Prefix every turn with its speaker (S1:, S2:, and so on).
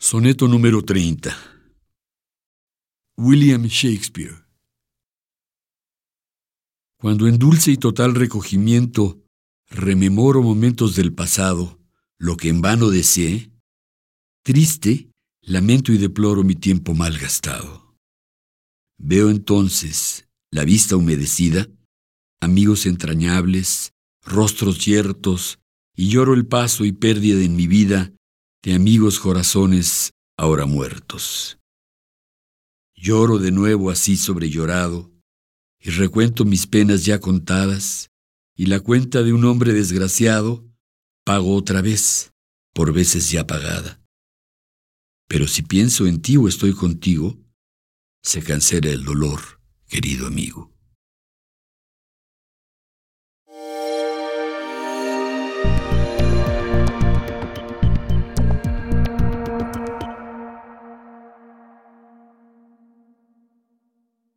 S1: Soneto número 30. William Shakespeare. Cuando en dulce y total recogimiento rememoro momentos del pasado, lo que en vano deseé, triste, lamento y deploro mi tiempo mal gastado. Veo entonces, la vista humedecida, amigos entrañables, rostros yertos, y lloro el paso y pérdida en mi vida de amigos corazones ahora muertos. Lloro de nuevo así sobrellorado, y recuento mis penas ya contadas, y la cuenta de un hombre desgraciado pago otra vez, por veces ya pagada. Pero si pienso en ti o estoy contigo, se cancela el dolor, querido amigo.